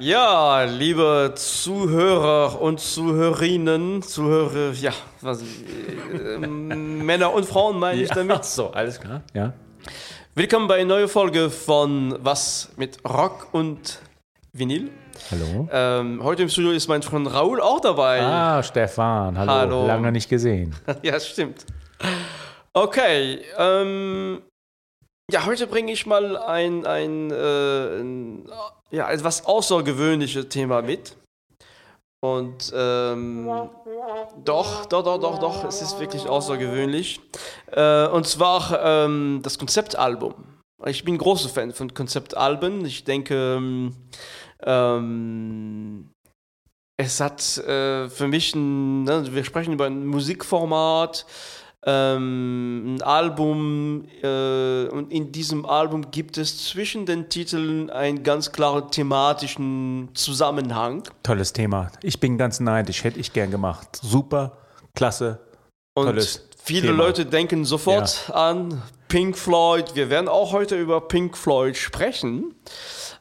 Ja, liebe Zuhörer und Zuhörerinnen, Zuhörer, ja, was, äh, Männer und Frauen meine ich damit. So, alles klar, ja. Willkommen bei einer neuen Folge von Was mit Rock und Vinyl. Hallo. Ähm, heute im Studio ist mein Freund Raoul auch dabei. Ah, Stefan, hallo. Hallo. Lange nicht gesehen. ja, stimmt. Okay, ähm, ja, heute bringe ich mal ein, ein, äh, ein ja, etwas außergewöhnliches Thema mit. Und ähm, doch, doch, doch, doch, doch, es ist wirklich außergewöhnlich. Äh, und zwar ähm, das Konzeptalbum. Ich bin großer Fan von Konzeptalben. Ich denke, ähm, es hat äh, für mich ein, ne, wir sprechen über ein Musikformat, ähm, ein Album äh, und in diesem Album gibt es zwischen den Titeln einen ganz klaren thematischen Zusammenhang. Tolles Thema. Ich bin ganz neidisch, hätte ich gern gemacht. Super, klasse, Und tolles viele Thema. Leute denken sofort an Pink Floyd. Wir werden auch heute über Pink Floyd sprechen.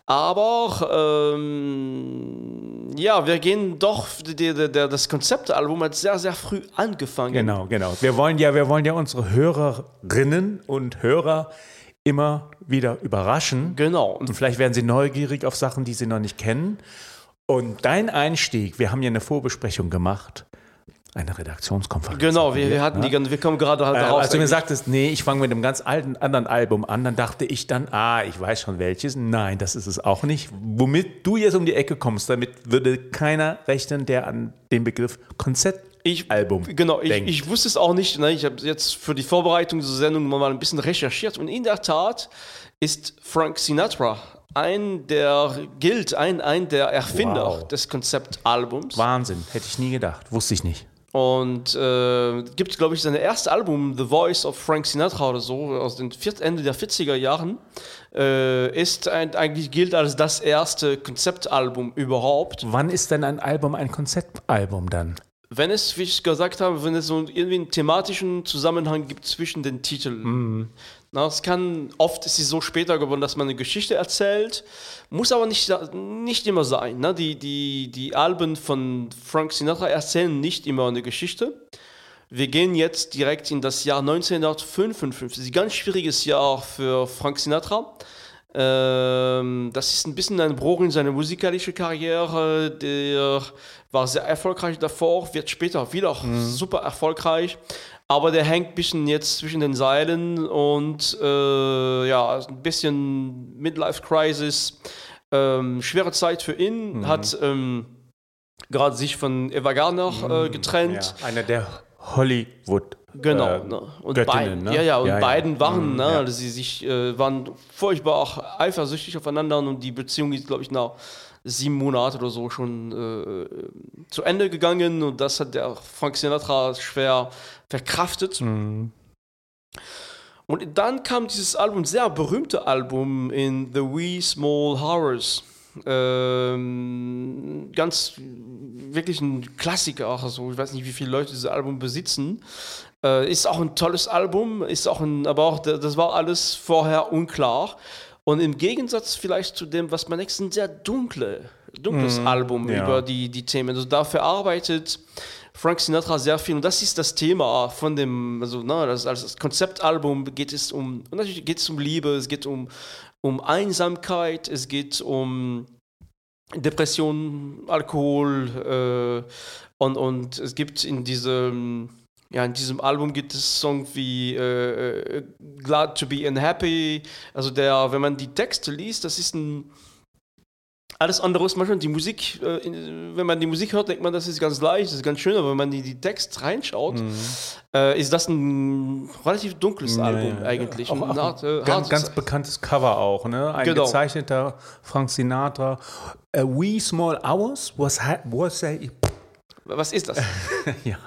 Aber ähm, ja, wir gehen doch, die, die, der, das Konzeptalbum hat sehr, sehr früh angefangen. Genau, genau. Wir wollen ja, wir wollen ja unsere Hörerinnen und Hörer immer wieder überraschen. Genau. Und vielleicht werden sie neugierig auf Sachen, die sie noch nicht kennen. Und dein Einstieg, wir haben ja eine Vorbesprechung gemacht, eine Redaktionskonferenz. Genau, wir, wir hatten die, ganze- wir kommen gerade halt Äh, darauf. als du mir sagtest, nee, ich fange mit einem ganz alten anderen Album an, dann dachte ich dann, ah, ich weiß schon welches. Nein, das ist es auch nicht. Womit du jetzt um die Ecke kommst, damit würde keiner rechnen, der an den Begriff Konzeptalbum Genau, ich, ich wusste es auch nicht. Ne? Ich habe jetzt für die Vorbereitung dieser Sendung mal ein bisschen recherchiert und in der Tat ist Frank Sinatra ein der gilt, ein, ein der Erfinder Wow. des Konzeptalbums. Wahnsinn, hätte ich nie gedacht, wusste ich nicht. Und äh, gibt, glaube ich, sein erstes Album, The Voice of Frank Sinatra oder so, aus den Ende der 40er Jahren, äh, ist ein, eigentlich gilt als das erste Konzeptalbum überhaupt. Wann ist denn ein Album ein Konzeptalbum dann? Wenn es, wie ich gesagt habe, wenn es so irgendwie einen thematischen Zusammenhang gibt zwischen den Titeln. Na, es kann, oft ist es so später geworden, dass man eine Geschichte erzählt, muss aber nicht, nicht immer sein. Ne? Die, die, die Alben von Frank Sinatra erzählen nicht immer eine Geschichte. Wir gehen jetzt direkt in das Jahr 1955. Ein ganz schwieriges Jahr für Frank Sinatra. Ähm, das ist ein bisschen ein Bruch in seiner musikalischen Karriere. Der war sehr erfolgreich davor, wird später wieder super erfolgreich. Aber der hängt ein bisschen jetzt zwischen den Seilen und äh, ja, ein bisschen Midlife-Crisis. Ähm, schwere Zeit für ihn, hat ähm, gerade sich von Eva Gardner äh, getrennt. Ja, einer der Hollywood. Genau. äh, ne? Und Göttinnen, beiden, ne? ja, ja, und Ja, ja. beiden waren, Mhm, ne, ja. also sie sich äh, waren furchtbar auch eifersüchtig aufeinander und die Beziehung ist, glaube ich, nach sieben Monaten oder so schon äh, zu Ende gegangen und das hat der Frank Sinatra schwer verkraftet. Mhm. Und dann kam dieses Album, sehr berühmte Album in The Wee Small Horrors. Ähm, ganz wirklich ein Klassiker, auch so. Ich weiß nicht, wie viele Leute dieses Album besitzen. Äh, ist auch ein tolles Album, ist auch ein, aber auch das war alles vorher unklar. Und im Gegensatz vielleicht zu dem, was man nächsten sehr dunkle, dunkles Album ja. über die, die Themen. Also dafür arbeitet Frank Sinatra sehr viel und das ist das Thema von dem, also ne, das, als Konzeptalbum geht es um, und natürlich geht es um Liebe, es geht um, um Einsamkeit, es geht um Depression, Alkohol äh, und, und es gibt in diesem, ja, in diesem Album gibt es Songs wie äh, äh, Glad to be unhappy, also der, wenn man die Texte liest, das ist ein alles andere ist manchmal die Musik, äh, in, wenn man die Musik hört, denkt man, das ist ganz leicht, das ist ganz schön, aber wenn man die, die Text reinschaut, äh, ist das ein relativ dunkles Album eigentlich. Auch, Ein auch hart- äh, ein ganz, ganz bekanntes Cover auch, ne? Ein Genau. gezeichneter Frank Sinatra. A wee small hours was, was a, Was ist das? ja.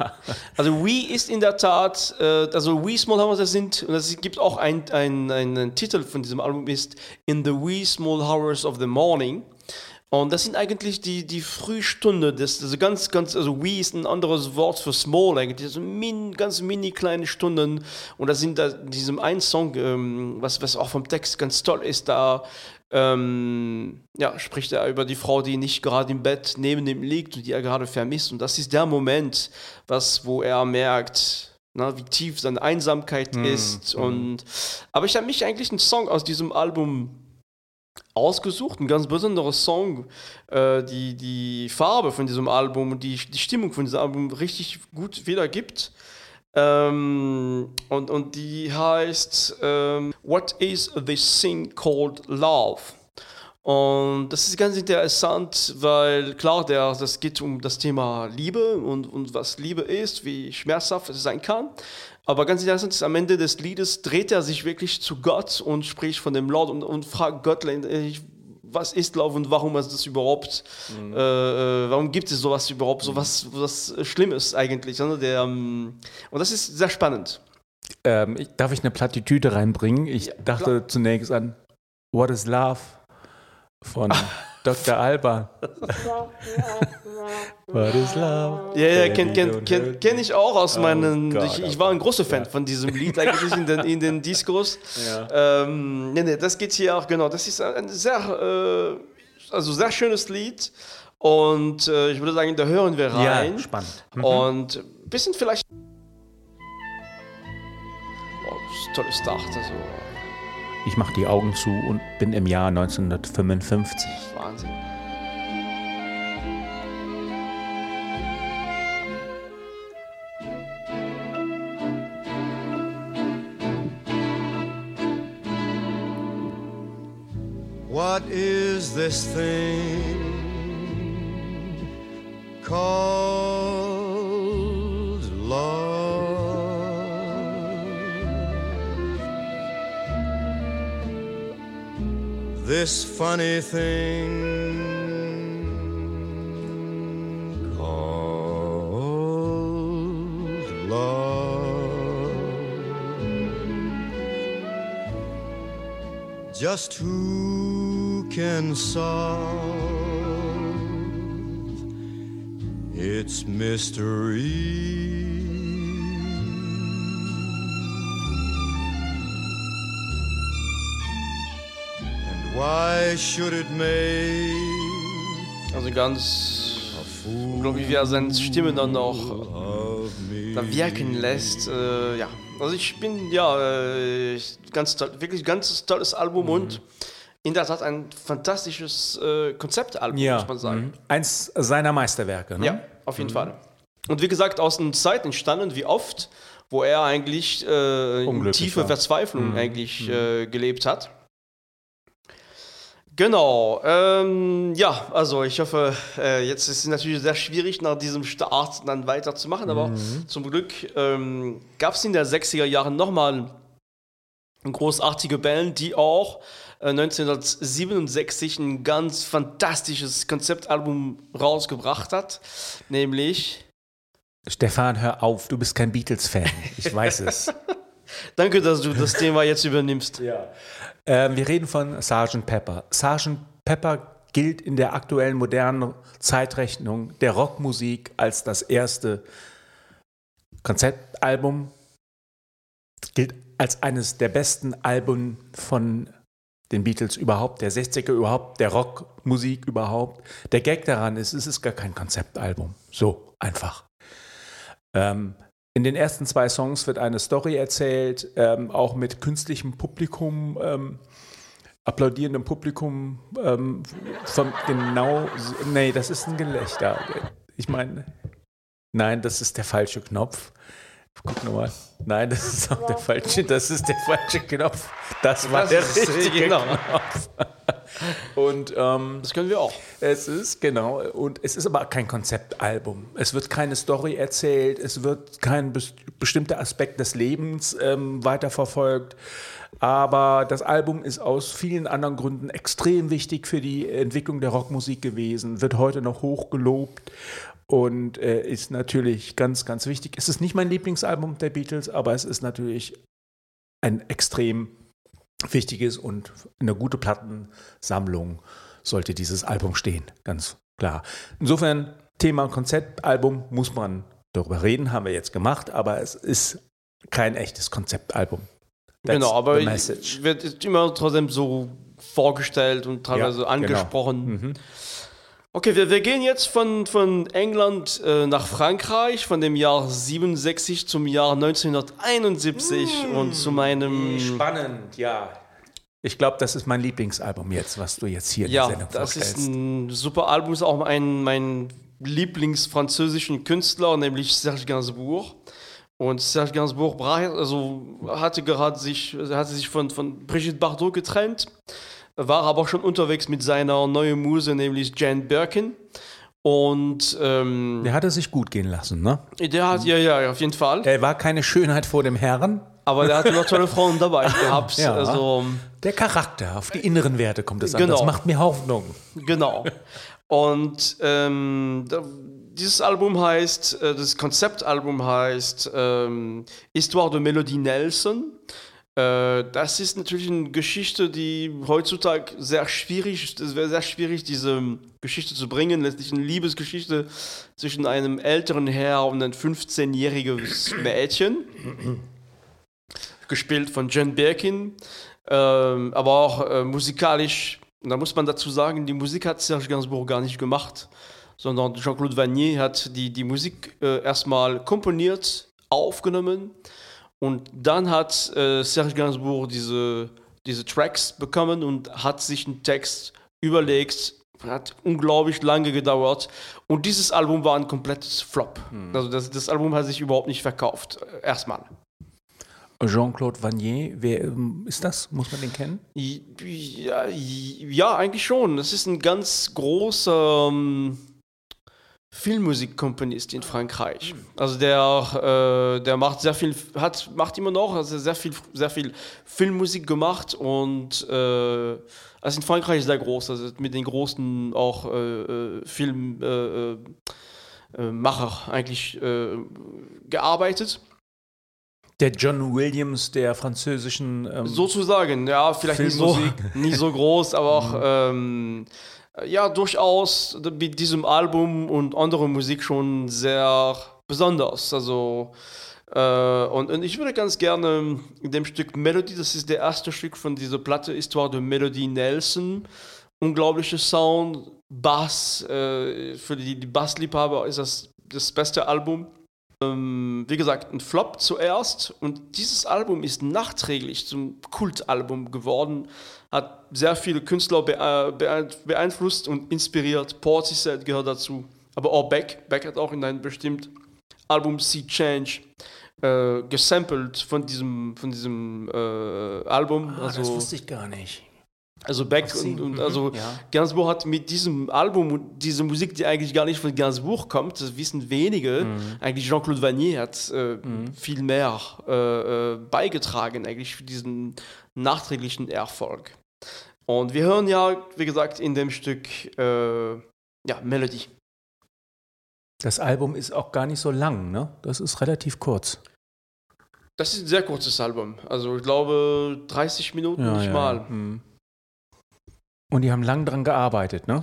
Also We ist in der Tat, äh, also We Small Hours, das sind, und es gibt auch ein, ein, einen Titel von diesem Album, ist In the Wee Small Hours of the Morning. Und das sind eigentlich die, die Frühstunde, des, also ganz, ganz, also Wee ist ein anderes Wort für Small eigentlich, also min, ganz mini kleine Stunden. Und das sind da in diesem einen Song, ähm, was, was auch vom Text ganz toll ist, da ähm, ja, spricht er über die Frau, die nicht gerade im Bett neben ihm liegt und die er gerade vermisst. Und das ist der Moment, was, wo er merkt, na, wie tief seine Einsamkeit Mhm. ist. Und, aber ich habe mich eigentlich einen Song aus diesem Album ausgesucht, ein ganz besonderer Song, äh, die die Farbe von diesem Album und die, die Stimmung von diesem Album richtig gut wiedergibt. Ähm, und, und die heißt ähm, What is this thing called love? Und das ist ganz interessant, weil klar, der, das geht um das Thema Liebe und, und was Liebe ist, wie schmerzhaft es sein kann. Aber ganz interessant ist, am Ende des Liedes dreht er sich wirklich zu Gott und spricht von dem Lord und, und fragt Gott, was ist Love und warum ist das überhaupt, äh, äh, warum gibt es sowas überhaupt, sowas was Schlimmes eigentlich. Ne? Der, ähm, und das ist sehr spannend. Ähm, ich, darf ich eine Plattitüde reinbringen? Ich Ja, dachte klar. zunächst an What is Love von Dr. Alban. What is Love? Ja, ja, Baby, kenn, kenn, kenn, ich auch aus Oh meinen. Gott, ich, oh ich war ein großer Fan von diesem Lied eigentlich in den, in den Discos. Ja. Ähm, nee, nee, das geht hier auch, genau. Das ist ein sehr, äh, also sehr schönes Lied. Und äh, ich würde sagen, da hören wir rein. Ja, spannend. Mhm. Und ein bisschen vielleicht. Oh, das ist ein tolles Start. Also, Ich mache die Augen zu und bin im Jahr 1955. Wahnsinn. What is this thing called This funny thing called love. Just who can solve its mystery? Why should it make Also ganz. Unglaublich, wie er seine Stimme dann noch of me? da wirken lässt. Äh, ja, also ich bin ja äh, ganz toll, wirklich ganz tolles Album und in der Tat ein fantastisches äh, Konzeptalbum, muss man sagen. mhm. eins seiner Meisterwerke. Ne? Ja, auf jeden Fall. Und wie gesagt, aus einer Zeit entstanden, wie oft, wo er eigentlich äh, in Unglücklich tiefe war. Verzweiflung eigentlich äh, gelebt hat. Genau, ähm, ja, also ich hoffe, äh, jetzt ist es natürlich sehr schwierig, nach diesem Start dann weiterzumachen, aber zum Glück ähm, gab es in der 60er Jahren nochmal eine großartige Band, die auch äh, 1967 ein ganz fantastisches Konzeptalbum rausgebracht hat, nämlich, Stefan, hör auf, du bist kein Beatles-Fan. Ich weiß es. danke, dass du das Thema jetzt übernimmst. Ja. Ähm, wir reden von Sgt. Pepper. Sgt. Pepper gilt in der aktuellen modernen Zeitrechnung der Rockmusik als das erste Konzeptalbum. Gilt als eines der besten Alben von den Beatles überhaupt, der 60er überhaupt, der Rockmusik überhaupt. Der Gag daran ist, es ist gar kein Konzeptalbum. So einfach. Ähm, in den ersten zwei Songs wird eine Story erzählt, ähm, auch mit künstlichem Publikum, ähm, applaudierendem Publikum. Ähm, von genau, nee, das ist ein Gelächter. Ich meine, nein, das ist der falsche Knopf. Guck nochmal. Nein, das ist auch der falsche, das ist der falsche Knopf. Das war Das der richtige genau. Knopf. Und ähm, Das können wir auch. es ist, genau, und es ist aber kein Konzeptalbum. Es wird keine Story erzählt, es wird kein bes bestimmter Aspekt des Lebens ähm, weiterverfolgt. Aber das Album ist aus vielen anderen Gründen extrem wichtig für die Entwicklung der Rockmusik gewesen, wird heute noch hoch gelobt und äh, ist natürlich ganz, ganz wichtig. Es ist nicht mein Lieblingsalbum der Beatles, aber es ist natürlich ein extrem wichtiges und eine gute Plattensammlung sollte dieses Album stehen, ganz klar. Insofern, Thema Konzeptalbum muss man darüber reden, haben wir jetzt gemacht, aber es ist kein echtes Konzeptalbum. That's genau, aber wird immer trotzdem so vorgestellt und teilweise Ja, angesprochen. Okay, wir, wir gehen jetzt von, von England äh, nach Frankreich, von dem Jahr 67 zum Jahr 1971 und zu meinem... Spannend, ja. Ich glaube, das ist mein Lieblingsalbum jetzt, was du jetzt hier in der Ja, Sendung das ist vorstellst. ein super Album, ist auch ein, mein Lieblingsfranzösischen Künstler, nämlich Serge Gainsbourg. Und Serge Gainsbourg brach, also hatte gerade sich, hatte sich von, von Brigitte Bardot getrennt, war aber schon unterwegs mit seiner neuen Muse, nämlich Jane Birkin. Und ähm, Der hatte sich gut gehen lassen, ne? der hat, ja, ja, auf jeden Fall. Er war keine Schönheit vor dem Herrn. Aber der hatte noch tolle Frauen dabei gehabt. Ja. Also, Der Charakter, auf die inneren Werte kommt es an. Genau. Das macht mir Hoffnung. Genau. Und ähm, dieses Album heißt, äh, das Konzeptalbum heißt ähm, Histoire de Melody Nelson. Äh, das ist natürlich eine Geschichte, die heutzutage sehr schwierig ist. Es wäre sehr schwierig, diese Geschichte zu bringen. Letztlich eine Liebesgeschichte zwischen einem älteren Herr und einem 15-jähriges Mädchen. Gespielt von Jen Birkin. Ähm, aber auch äh, musikalisch, da muss man dazu sagen, die Musik hat Serge Gainsbourg gar nicht gemacht, sondern Jean-Claude Vanier hat die, die Musik äh, erstmal komponiert, aufgenommen und dann hat äh, Serge Gainsbourg diese, diese Tracks bekommen und hat sich einen Text überlegt. Hat unglaublich lange gedauert und dieses Album war ein komplettes Flop. Also das, das Album hat sich überhaupt nicht verkauft, äh, erstmal. Jean-Claude Vanier, wer ähm, ist das? Muss man den kennen? Ja, ja, eigentlich schon. Das ist ein ganz großer ähm, Filmmusikkomponist in Frankreich. Also der, äh, der macht sehr viel, hat, macht immer noch, also sehr viel, sehr viel Filmmusik gemacht und äh, also in Frankreich ist sehr groß, also mit den großen auch äh, äh, Filmmacher äh, äh, eigentlich gearbeitet. Der John Williams der französischen. Ähm, Sozusagen, ja, vielleicht nicht so, nicht so groß, aber auch ähm, ja, durchaus mit diesem Album und anderer Musik schon sehr besonders. Also, äh, und, und ich würde ganz gerne dem Stück Melody, das ist der erste Stück von dieser Platte, Histoire de Melody Nelson. Unglaublicher Sound, Bass, äh, für die, die Bassliebhaber ist das das beste Album. Ähm, wie gesagt, ein Flop zuerst und dieses Album ist nachträglich zum Kultalbum geworden, hat sehr viele Künstler bee- bee- beeinflusst und inspiriert. Portishead gehört dazu, aber auch Beck. Beck hat auch in einem bestimmten Album Sea Change äh, gesampelt von diesem, von diesem äh, Album. ah, das also, wusste ich gar nicht. Also Beck und, und mhm, also ja. Gainsbourg hat mit diesem Album und diese Musik, die eigentlich gar nicht von Gainsbourg kommt, das wissen wenige, Mhm. eigentlich Jean-Claude Vanier hat äh, viel mehr äh, äh, beigetragen eigentlich für diesen nachträglichen Erfolg. Und wir hören ja, wie gesagt, in dem Stück äh, ja, Melody. Das Album ist auch gar nicht so lang, ne? Das ist relativ kurz. Das ist ein sehr kurzes Album. Also ich glaube 30 Minuten nicht mal. Mhm. Und die haben lang dran gearbeitet, ne?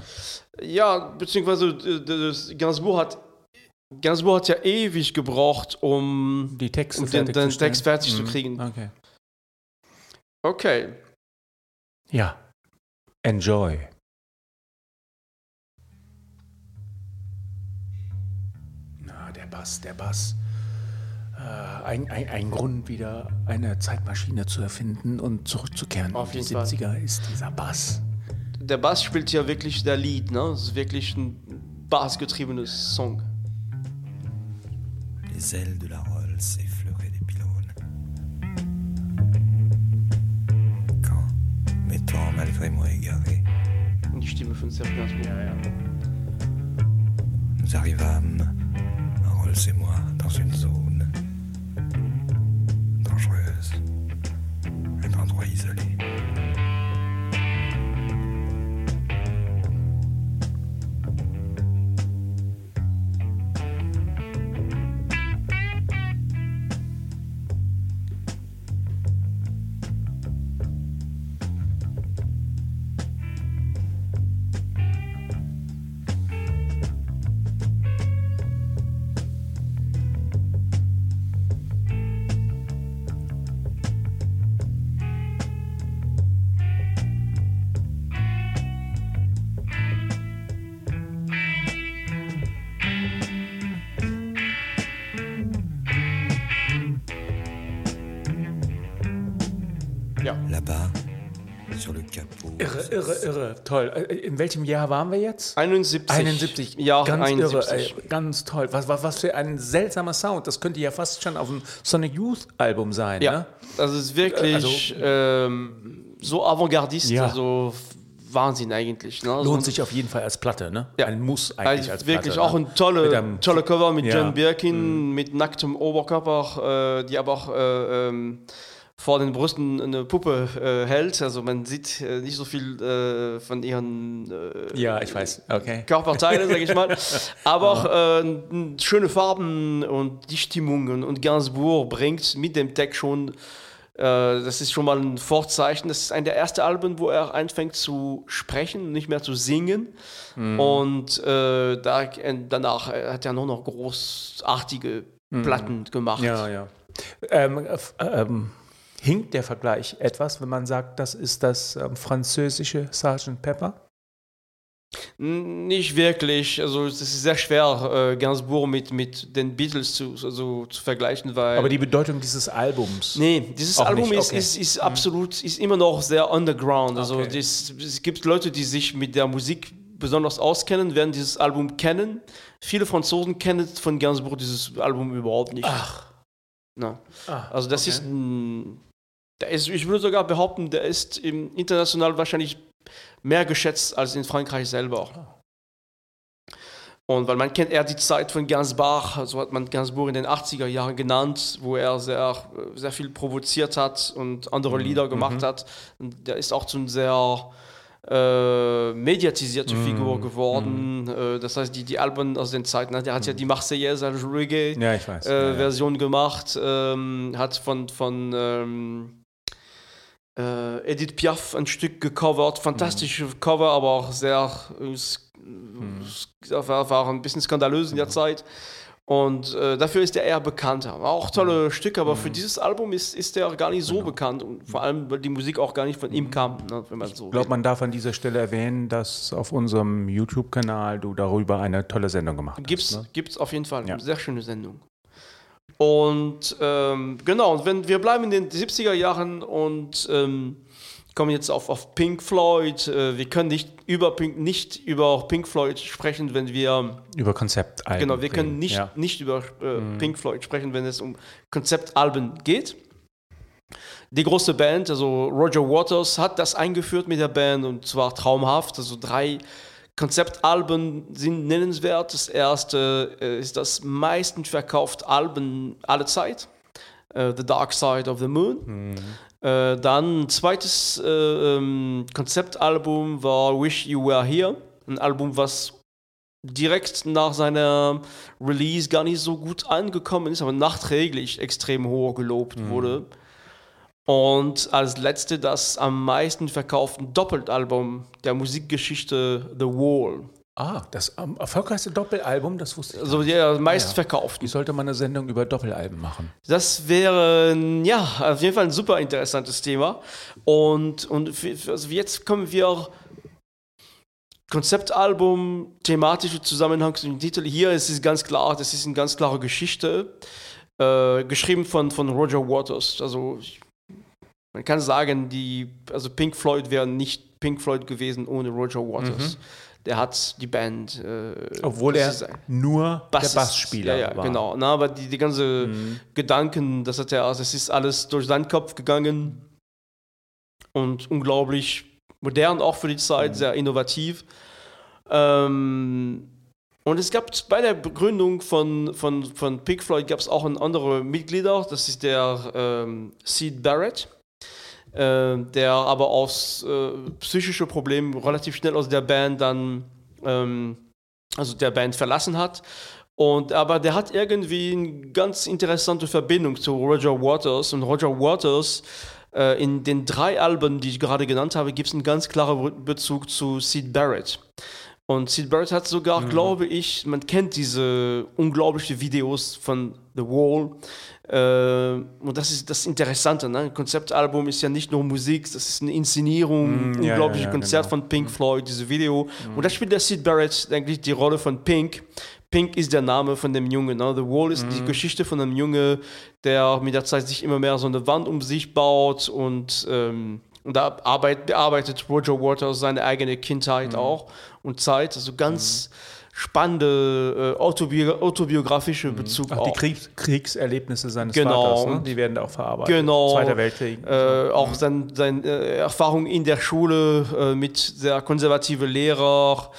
Ja, beziehungsweise äh, das, Gainsbourg hat Gainsbourg hat ja ewig gebraucht, um Die Texte um den, den fertigzustellen. Text fertig zu Mhm. kriegen. Okay. Okay. Ja. Enjoy. Na, der Bass, der Bass. Äh, ein, ein, ein Grund, wieder eine Zeitmaschine zu erfinden und zurückzukehren Auf in die jeden Fall. 70er ist dieser Bass. Der Bass spielt ja wirklich der Lied, ne? Es ist wirklich ein bassgetriebenes Song. Les ailes de la Rolls effleuraient des pylônes. Quand, m'étant malgré moi égaré, die Stimme von Serge Gainsbourg. nous arrivâmes, Rolls et moi, dans une zone dangereuse, un endroit isolé. Là-bas, sur le capot. Irre, irre, irre. Toll. Äh, In welchem Jahr waren wir jetzt? 71. 71. Ja, ganz 71. irre, ey. ganz toll. Was, was, was für ein seltsamer Sound. Das könnte ja fast schon auf einem Sonic Youth Album sein. Ja, Ne? das ist wirklich Also- ähm, so avantgardist, Ja. also Wahnsinn eigentlich. Ne? Lohnt so, sich auf jeden Fall als Platte, ne? Ja. Ein Muss eigentlich also als wirklich Platte. auch ne? ein tolle, tolle Cover mit Ja. Mhm. John Birkin, mit nacktem Oberkörper, äh, die aber auch äh, ähm, vor den Brüsten eine Puppe äh, hält. Also man sieht äh, nicht so viel äh, von ihren äh, Ja, ich weiß. Okay. Körperteile, sag ich mal. Aber auch äh, schöne Farben und die Stimmung und, und Gainsbourg bringt mit dem Tag schon, äh, das ist schon mal ein Vorzeichen. Das ist ein der ersten Alben, wo er anfängt zu sprechen, nicht mehr zu singen. Und äh, da, danach hat er nur noch großartige Platten gemacht. Ja, ja. Ähm, äh, ähm, hinkt der Vergleich etwas, wenn man sagt, das ist das ähm, französische Sgt. Pepper? Nicht wirklich. Also es ist sehr schwer, äh, Gainsbourg mit, mit den Beatles zu, also, zu vergleichen, weil. Aber die Bedeutung dieses Albums. Nee, dieses Album nicht, ist, okay. ist, ist absolut, ist immer noch sehr underground. Also Okay. das, es gibt Leute, die sich mit der Musik besonders auskennen, werden dieses Album kennen. Viele Franzosen kennen von Gainsbourg dieses Album überhaupt nicht. Ach. Na. Ah, Also das okay. ist ein, der ist, ich würde sogar behaupten, der ist im international wahrscheinlich mehr geschätzt als in Frankreich selber. Und weil man kennt eher die Zeit von Gainsbourg, so hat man Gainsbourg in den 80er Jahren genannt, wo er sehr, sehr viel provoziert hat und andere Lieder gemacht hat. Und der ist auch zu einem sehr äh, mediatisierte Figur geworden. Äh, das heißt, die, die Alben aus den Zeiten, ne, der hat ja die Marseillaise als Reggae Ja, äh, ja, ja. Version gemacht, ähm, hat von, von ähm, äh, Edith Piaf ein Stück gecovert, fantastische Mhm. Cover, aber auch sehr, äh, s- war, war ein bisschen skandalös in der Zeit. Und äh, dafür ist er eher bekannter. War auch tolle Stücke, aber für dieses Album ist, ist er gar nicht so bekannt. Und vor allem, weil die Musik auch gar nicht von ihm kam, ne, wenn man so Ich glaube, man darf an dieser Stelle erwähnen, dass auf unserem YouTube-Kanal du darüber eine tolle Sendung gemacht Gibt's, hast. Ne? gibt's auf jeden Fall. Ja. Eine sehr schöne Sendung. Und ähm, genau, und wenn wir bleiben in den 70er Jahren und ähm, kommen jetzt auf, auf Pink Floyd. Äh, wir können nicht über Pink, nicht über Pink Floyd sprechen, wenn wir Über Konzeptalben. genau, wir können nicht, Ja. nicht über äh, Pink Floyd sprechen, wenn es um Konzeptalben geht. Die große Band, also Roger Waters, hat das eingeführt mit der Band und zwar traumhaft. Also drei Konzeptalben sind nennenswert. Das erste äh, ist das meisten verkaufte Album aller Zeit, äh, The Dark Side of the Moon. Äh, dann ein zweites äh, ähm, Konzeptalbum war Wish You Were Here, ein Album, was direkt nach seiner Release gar nicht so gut angekommen ist, aber nachträglich extrem hoch gelobt wurde. Und als letzte das am meisten verkaufte Doppeltalbum der Musikgeschichte The Wall. Ah, das ähm, erfolgreichste Doppelalbum, das wusste ich. Also der meistverkaufte. Wie sollte man eine Sendung über Doppelalben machen? Das wäre, ja, auf jeden Fall ein super interessantes Thema. Und, und also jetzt kommen wir Konzeptalbum, thematische Zusammenhang zum Titel. Hier ist es ganz klar, das ist eine ganz klare Geschichte, äh, geschrieben von, von Roger Waters. Also ich, man kann sagen, die, also Pink Floyd wäre nicht Pink Floyd gewesen ohne Roger Waters. Der hat die Band. Äh, Obwohl er ist nur Bassist. der Bassspieler ja, ja, war. Mhm. genau. Na, aber die, die ganze Gedanken, das hat er, also es ist alles durch seinen Kopf gegangen und unglaublich modern auch für die Zeit, Mhm. sehr innovativ. Ähm, und es gab bei der Begründung von, von, von Pink Floyd gab es auch ein andere Mitglieder, das ist der ähm, Sid Barrett, äh, der aber aus äh, psychischen Problemen relativ schnell aus der Band dann ähm, also der Band verlassen hat. Und, aber der hat irgendwie eine ganz interessante Verbindung zu Roger Waters. Und Roger Waters, äh, in den drei Alben, die ich gerade genannt habe, gibt es einen ganz klaren Bezug zu Sid Barrett. Und Sid Barrett hat sogar, glaube ich, man kennt diese unglaublichen Videos von The Wall. Äh, und das ist das Interessante. Ne? Ein Konzeptalbum ist ja nicht nur Musik, das ist eine Inszenierung, Mm, unglaubliches ja, ja, Konzert genau. von Pink Floyd, dieses Video. Und da spielt der Sid Barrett eigentlich die Rolle von Pink. Pink ist der Name von dem Jungen. Ne? The Wall ist die Geschichte von einem Junge, der mit der Zeit sich immer mehr so eine Wand um sich baut und, ähm, und da arbeit, bearbeitet Roger Waters seine eigene Kindheit auch und Zeit. Also ganz spannende äh, autobi autobiografische Bezug Ach, auch. die Kriegs Kriegserlebnisse seines Genau. Vaters, ne? die werden da auch verarbeitet. Genau. Zweiter Weltkrieg. Äh, auch seine sein, äh, Erfahrung in der Schule äh, mit sehr konservative Lehrer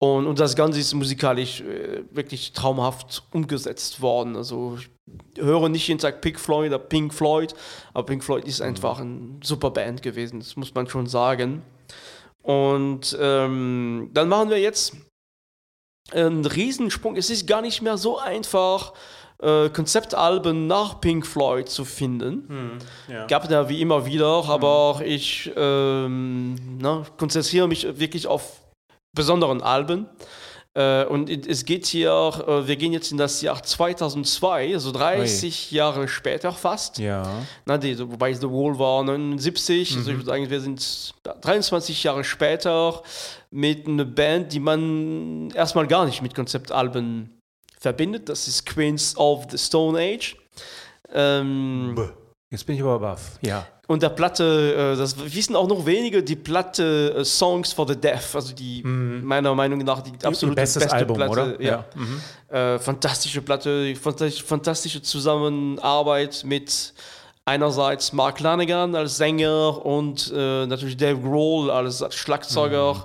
und, und das Ganze ist musikalisch äh, wirklich traumhaft umgesetzt worden. Also ich höre nicht jeden Tag Pink Floyd oder Pink Floyd, aber Pink Floyd ist einfach eine super Band gewesen, das muss man schon sagen. Und ähm, dann machen wir jetzt einen Riesensprung. Es ist gar nicht mehr so einfach, äh, Konzeptalben nach Pink Floyd zu finden. ja. Gab da wie immer wieder, aber ich ähm, ne, konzentriere mich wirklich auf besonderen Alben. Äh, und es geht hier, äh, wir gehen jetzt in das Jahr 2002, also 30 Jahre später fast. ja. Na, die, so- wobei The Wall war 79, also ich würde sagen, wir sind 23 Jahre später mit einer Band, die man erstmal gar nicht mit Konzeptalben verbindet. Das ist Queens of the Stone Age. Ähm, Jetzt bin ich aber baff. Ja. Und der Platte, äh, das wissen auch noch wenige, die Platte äh, Songs for the Deaf, also die meiner Meinung nach die absolute Bestes beste Album, Platte. oder? Ja. Mhm. Äh, fantastische Platte, fantastisch, fantastische Zusammenarbeit mit einerseits Mark Lanigan als Sänger und natürlich Dave Grohl als Schlagzeuger. Mhm.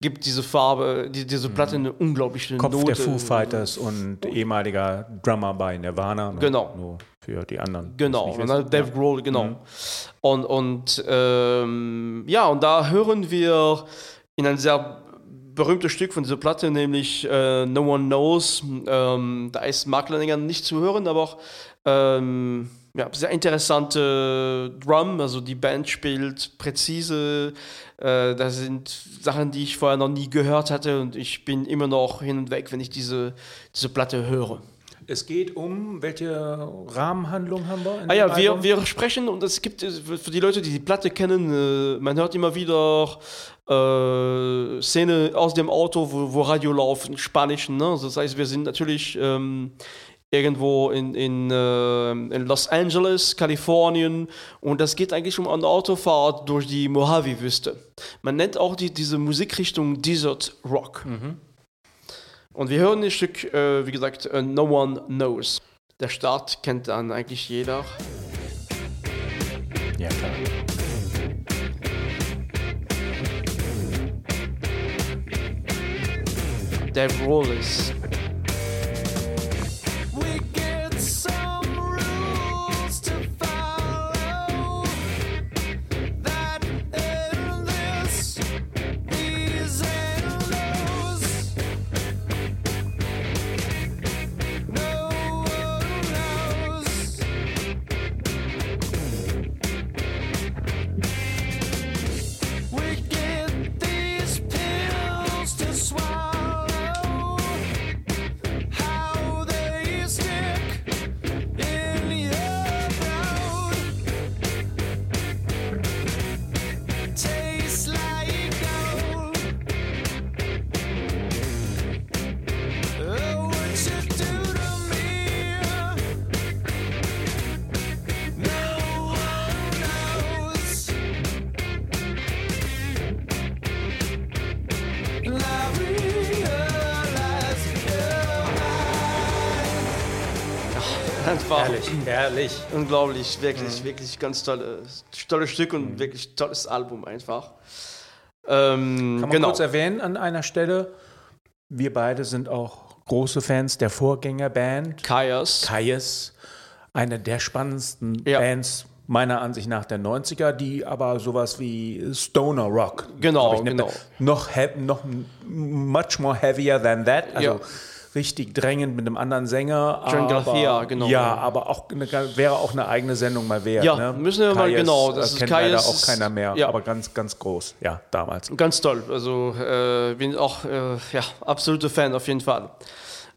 Gibt diese Farbe, die, diese Platte eine unglaubliche Kopf Note. der Foo Fighters und ehemaliger Drummer bei Nirvana. ne? Genau. Nur für die anderen. Genau, ne. Dave Grohl, genau. Und, und ähm, ja, und da hören wir in ein sehr berühmtes Stück von dieser Platte, nämlich äh, No One Knows. Ähm, da ist Mark Lanigan nicht zu hören, aber auch ähm, ja, sehr interessante Drum, also die Band spielt präzise. Äh, das sind Sachen, die ich vorher noch nie gehört hatte und ich bin immer noch hin und weg, wenn ich diese, diese Platte höre. Es geht um, welche Rahmenhandlung haben wir? in Ah ja, wir, wir sprechen und es gibt für die Leute, die die Platte kennen, äh, man hört immer wieder äh, Szene aus dem Auto, wo, wo Radio laufen, Spanischen. Ne? Also das heißt, wir sind natürlich ähm, irgendwo in, in, äh, in Los Angeles, Kalifornien und das geht eigentlich um eine Autofahrt durch die Mojave-Wüste. Man nennt auch die, diese Musikrichtung Desert Rock. Und wir hören ein Stück, äh, wie gesagt, äh, No One Knows. Der Start kennt dann eigentlich jeder. Ja, klar. Dave Grohl Einfach Herrlich, herrlich. unglaublich, wirklich, wirklich ganz tolle, tolles Stück und wirklich tolles Album einfach. Ähm, Kann man genau. kurz erwähnen an einer Stelle, wir beide sind auch große Fans der Vorgängerband. Kaias. Kaius, eine der spannendsten Ja. Bands meiner Ansicht nach der 90er, die aber sowas wie Stoner Rock. Genau, ich, nennt. genau. Noch, noch much more heavier than that. Also Ja. Richtig drängend mit einem anderen Sänger. John Garcia, genau. Ja, aber auch eine, wäre auch eine eigene Sendung mal wert. Ja, ne? müssen wir mal- Kaius, genau, Das das ist kennt leider Kaius auch keiner mehr, ja. aber ganz, ganz groß. Ja, damals. Ganz toll. Also äh, bin auch äh, ja, absoluter Fan auf jeden Fall.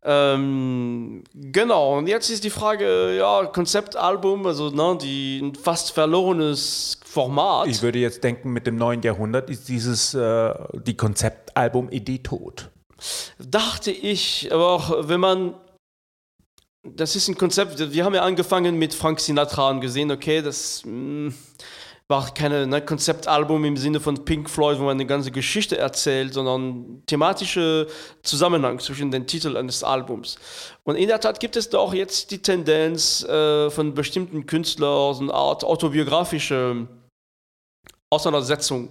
Ähm, genau, und jetzt ist die Frage, ja, Konzeptalbum, also ne, die, ein fast verlorenes Format. Ich würde jetzt denken, mit dem neuen Jahrhundert ist dieses, äh, die Konzeptalbum-Idee tot. Dachte ich, aber auch wenn man, das ist ein Konzept, wir haben ja angefangen mit Frank Sinatra und gesehen, okay, das mh, war keine ne, Konzeptalbum im Sinne von Pink Floyd, wo man eine ganze Geschichte erzählt, sondern thematische Zusammenhang zwischen den Titeln eines Albums. Und in der Tat gibt es doch jetzt die Tendenz äh, von bestimmten Künstlern, so eine Art autobiografische Auseinandersetzung,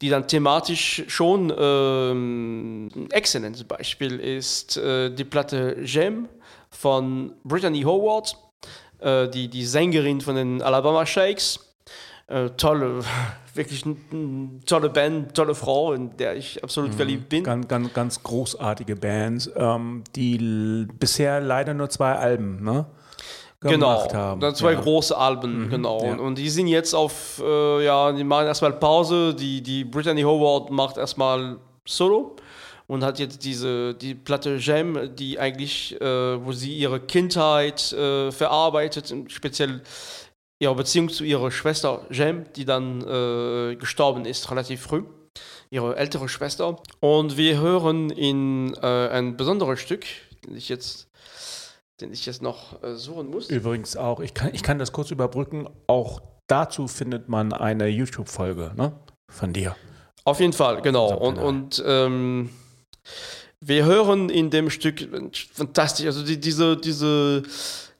die dann thematisch schon ähm, ein exzellentes Beispiel ist äh, die Platte Gem von Brittany Howard, äh, die, die Sängerin von den Alabama Shakes. Äh, tolle, wirklich eine tolle Band, tolle Frau, in der ich absolut verliebt bin. Ganz, ganz, ganz großartige Bands, ähm, die bisher leider nur zwei Alben ne, Genau, gemacht haben. dann zwei ja. große Alben, genau. ja. Und, die sind jetzt auf, äh, ja, die machen erstmal Pause. Die, die Brittany Howard macht erstmal Solo und hat jetzt diese, die Platte Gem, die eigentlich, äh, wo sie ihre Kindheit äh, verarbeitet, speziell ihre Beziehung zu ihrer Schwester Jem, die dann äh, gestorben ist, relativ früh. Ihre ältere Schwester. Und wir hören in äh, ein besonderes Stück, ich jetzt, den ich jetzt noch äh, suchen muss. Übrigens auch, ich kann, ich kann das kurz überbrücken, auch dazu findet man eine YouTube-Folge ne, von dir. Auf jeden Fall, genau. Und, und ähm, wir hören in dem Stück fantastisch. Also die, diese, diese,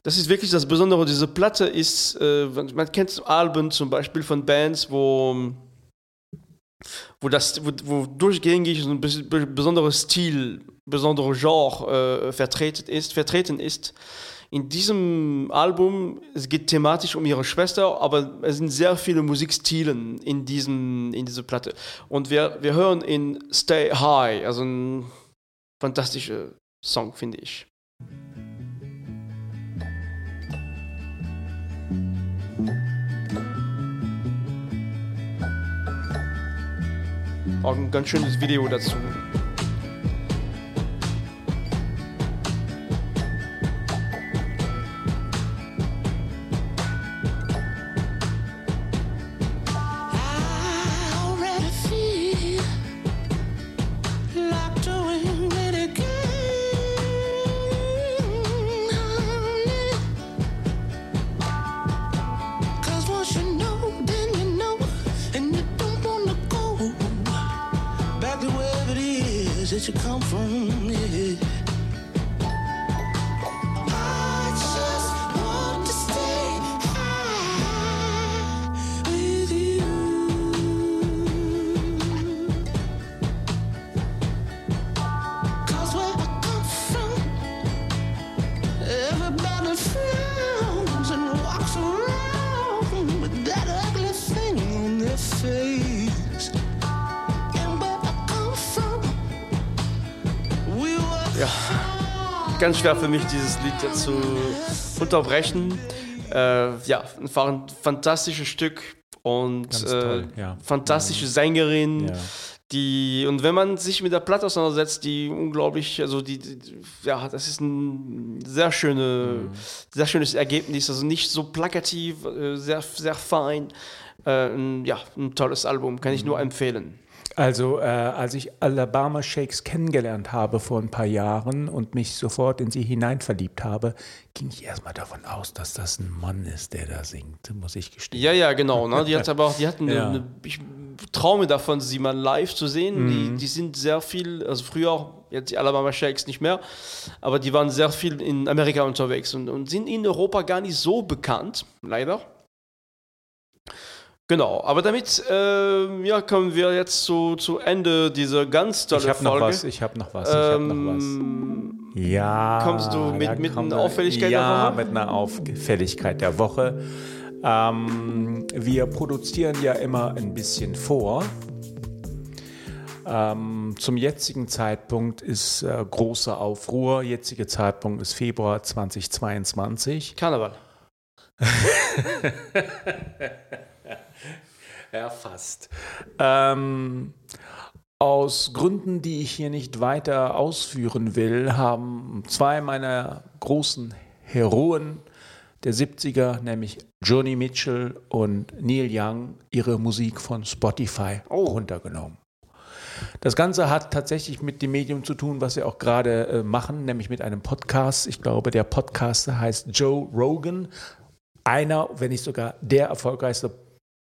das ist wirklich das Besondere. Diese Platte ist, äh, man kennt Alben zum Beispiel von Bands, wo wo das, wo, wo durchgängig so ein bes- be- besonderer Stil, besonderer Genre äh, vertreten ist, vertreten ist. In diesem Album, es geht thematisch um ihre Schwester, aber es sind sehr viele Musikstilen in, diesem, in dieser Platte. Und wir, wir hören in Stay High, also ein fantastischer Song, finde ich. Auch ein ganz schönes Video dazu. Ganz schwer für mich, dieses Lied zu unterbrechen. Äh, ja, einfach ein fantastisches Stück und äh, toll, ja. fantastische Sängerin. Ja. Die, und wenn man sich mit der Platte auseinandersetzt, die unglaublich, also die, die ja, das ist ein sehr, schöne, sehr schönes Ergebnis, also nicht so plakativ, äh, sehr, sehr fein. Äh, ja, ein tolles Album, kann ich nur empfehlen. Also, äh, als ich Alabama Shakes kennengelernt habe vor ein paar Jahren und mich sofort in sie hineinverliebt habe, ging ich erstmal davon aus, dass das ein Mann ist, der da singt, muss ich gestehen. Ja, ja, genau. Ne? Die hat aber auch, die hatten Ja. eine, ich traume davon, sie mal live zu sehen. Mhm. Die, die sind sehr viel, also früher auch, jetzt die Alabama Shakes nicht mehr, aber die waren sehr viel in Amerika unterwegs und, und sind in Europa gar nicht so bekannt, leider. Genau, aber damit äh, ja, kommen wir jetzt zu, zu Ende dieser ganz tolle Ich habe noch Folge. was, ich habe noch was, ich habe noch was. Ähm, Ja. Kommst du mit- mit einer Auffälligkeit der ja, Woche? mit einer Auffälligkeit der Woche. Ähm, wir produzieren ja immer ein bisschen vor. Ähm, zum jetzigen Zeitpunkt ist äh, großer Aufruhr. Jetziger Zeitpunkt ist Februar 2022. Karneval. Erfasst. Ähm, aus Gründen, die ich hier nicht weiter ausführen will, haben zwei meiner großen Heroen der 70er, nämlich Joni Mitchell und Neil Young, ihre Musik von Spotify Oh. runtergenommen. Das Ganze hat tatsächlich mit dem Medium zu tun, was wir auch gerade äh, machen, nämlich mit einem Podcast. Ich glaube, der Podcaster heißt Joe Rogan. Einer, wenn nicht sogar der erfolgreichste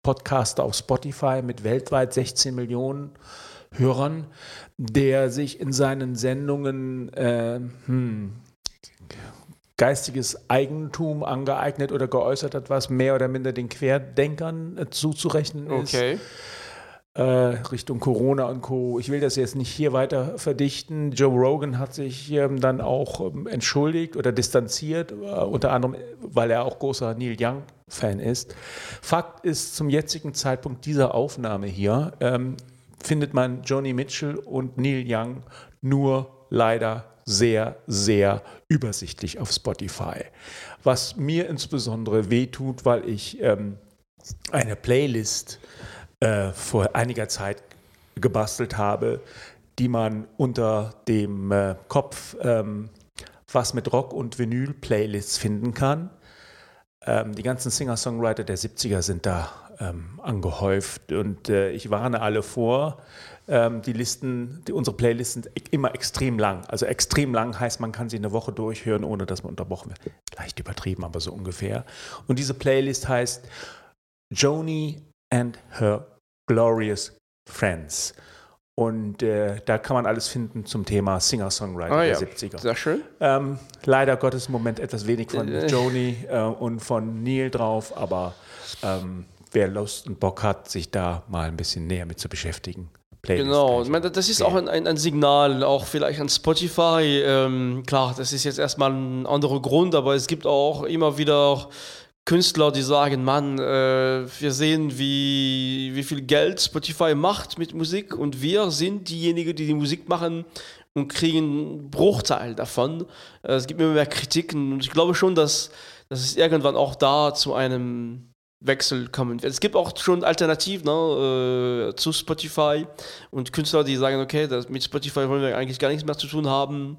Podcaster auf Spotify mit weltweit 16 Millionen Hörern, der sich in seinen Sendungen äh, hm, geistiges Eigentum angeeignet oder geäußert hat, was mehr oder minder den Querdenkern äh, zuzurechnen ist. Okay. Äh, Richtung Corona und Co. Ich will das jetzt nicht hier weiter verdichten. Joe Rogan hat sich ähm, dann auch ähm, entschuldigt oder distanziert, äh, unter anderem, weil er auch großer Neil Young-Fan ist. Fakt ist, zum jetzigen Zeitpunkt dieser Aufnahme hier ähm, findet man Joni Mitchell und Neil Young nur leider sehr, sehr übersichtlich auf Spotify. Was mir insbesondere wehtut, weil ich ähm, eine Playlist vor einiger Zeit gebastelt habe, die man unter dem äh, Kopf ähm, was mit Rock und Vinyl Playlists finden kann. Ähm, die ganzen Singer-Songwriter der 70er sind da ähm, angehäuft und äh, ich warne alle vor. Ähm, die Listen, die, unsere Playlists sind e- immer extrem lang. Also extrem lang heißt, man kann sie eine Woche durchhören, ohne dass man unterbrochen wird. Leicht übertrieben, aber so ungefähr. Und diese Playlist heißt Joni and Her Glorious Friends. Und äh, da kann man alles finden zum Thema Singer-Songwriter Ah, der ja. 70er. Sehr schön. Ähm, leider Gottes im Moment etwas wenig von Äh. Joni äh, und von Neil drauf, aber ähm, wer Lust und Bock hat, sich da mal ein bisschen näher mit zu beschäftigen. Playlist Genau, ich meine, das ist auch ein, ein Signal, auch vielleicht an Spotify. Ähm, klar, das ist jetzt erstmal ein anderer Grund, aber es gibt auch immer wieder Künstler, die sagen, Mann, äh, wir sehen, wie, wie viel Geld Spotify macht mit Musik und wir sind diejenigen, die die Musik machen und kriegen einen Bruchteil davon. Äh, es gibt immer mehr Kritiken und ich glaube schon, dass, dass es irgendwann auch da zu einem Wechsel kommen wird. Es gibt auch schon Alternativen ne, äh, zu Spotify und Künstler, die sagen, okay, das, mit Spotify wollen wir eigentlich gar nichts mehr zu tun haben.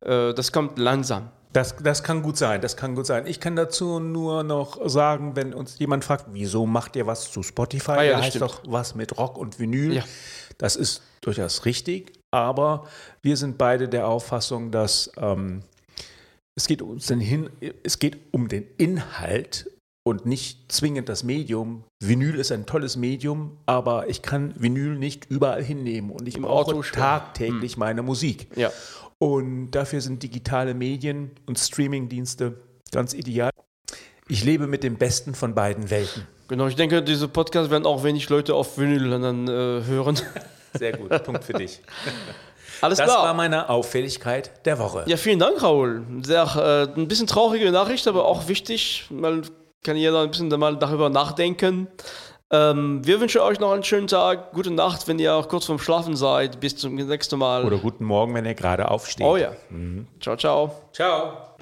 Äh, das kommt langsam. Das, das kann gut sein, das kann gut sein. Ich kann dazu nur noch sagen, wenn uns jemand fragt, wieso macht ihr was zu Spotify? Ah ja, heißt stimmt. doch was mit Rock und Vinyl. Ja. Das ist durchaus richtig, aber wir sind beide der Auffassung, dass ähm, es, geht uns den hin, es geht um den Inhalt und nicht zwingend das Medium. Vinyl ist ein tolles Medium, aber ich kann Vinyl nicht überall hinnehmen und ich Im brauche Auto tagtäglich meine Musik. Ja. Und dafür sind digitale Medien und Streamingdienste ganz ideal. Ich lebe mit dem Besten von beiden Welten. Genau, ich denke, diese Podcasts werden auch wenig Leute auf Vinyl dann äh, hören. Sehr gut, Punkt für dich. Alles Das klar. war meine Auffälligkeit der Woche. Ja, vielen Dank, Raoul. Sehr, äh, ein bisschen traurige Nachricht, aber auch wichtig. Mal kann jeder ein bisschen mal darüber nachdenken. Ähm, wir wünschen euch noch einen schönen Tag, gute Nacht, wenn ihr auch kurz vorm Schlafen seid. Bis zum nächsten Mal. Oder guten Morgen, wenn ihr gerade aufsteht. oh ja. Ciao, ciao. Ciao.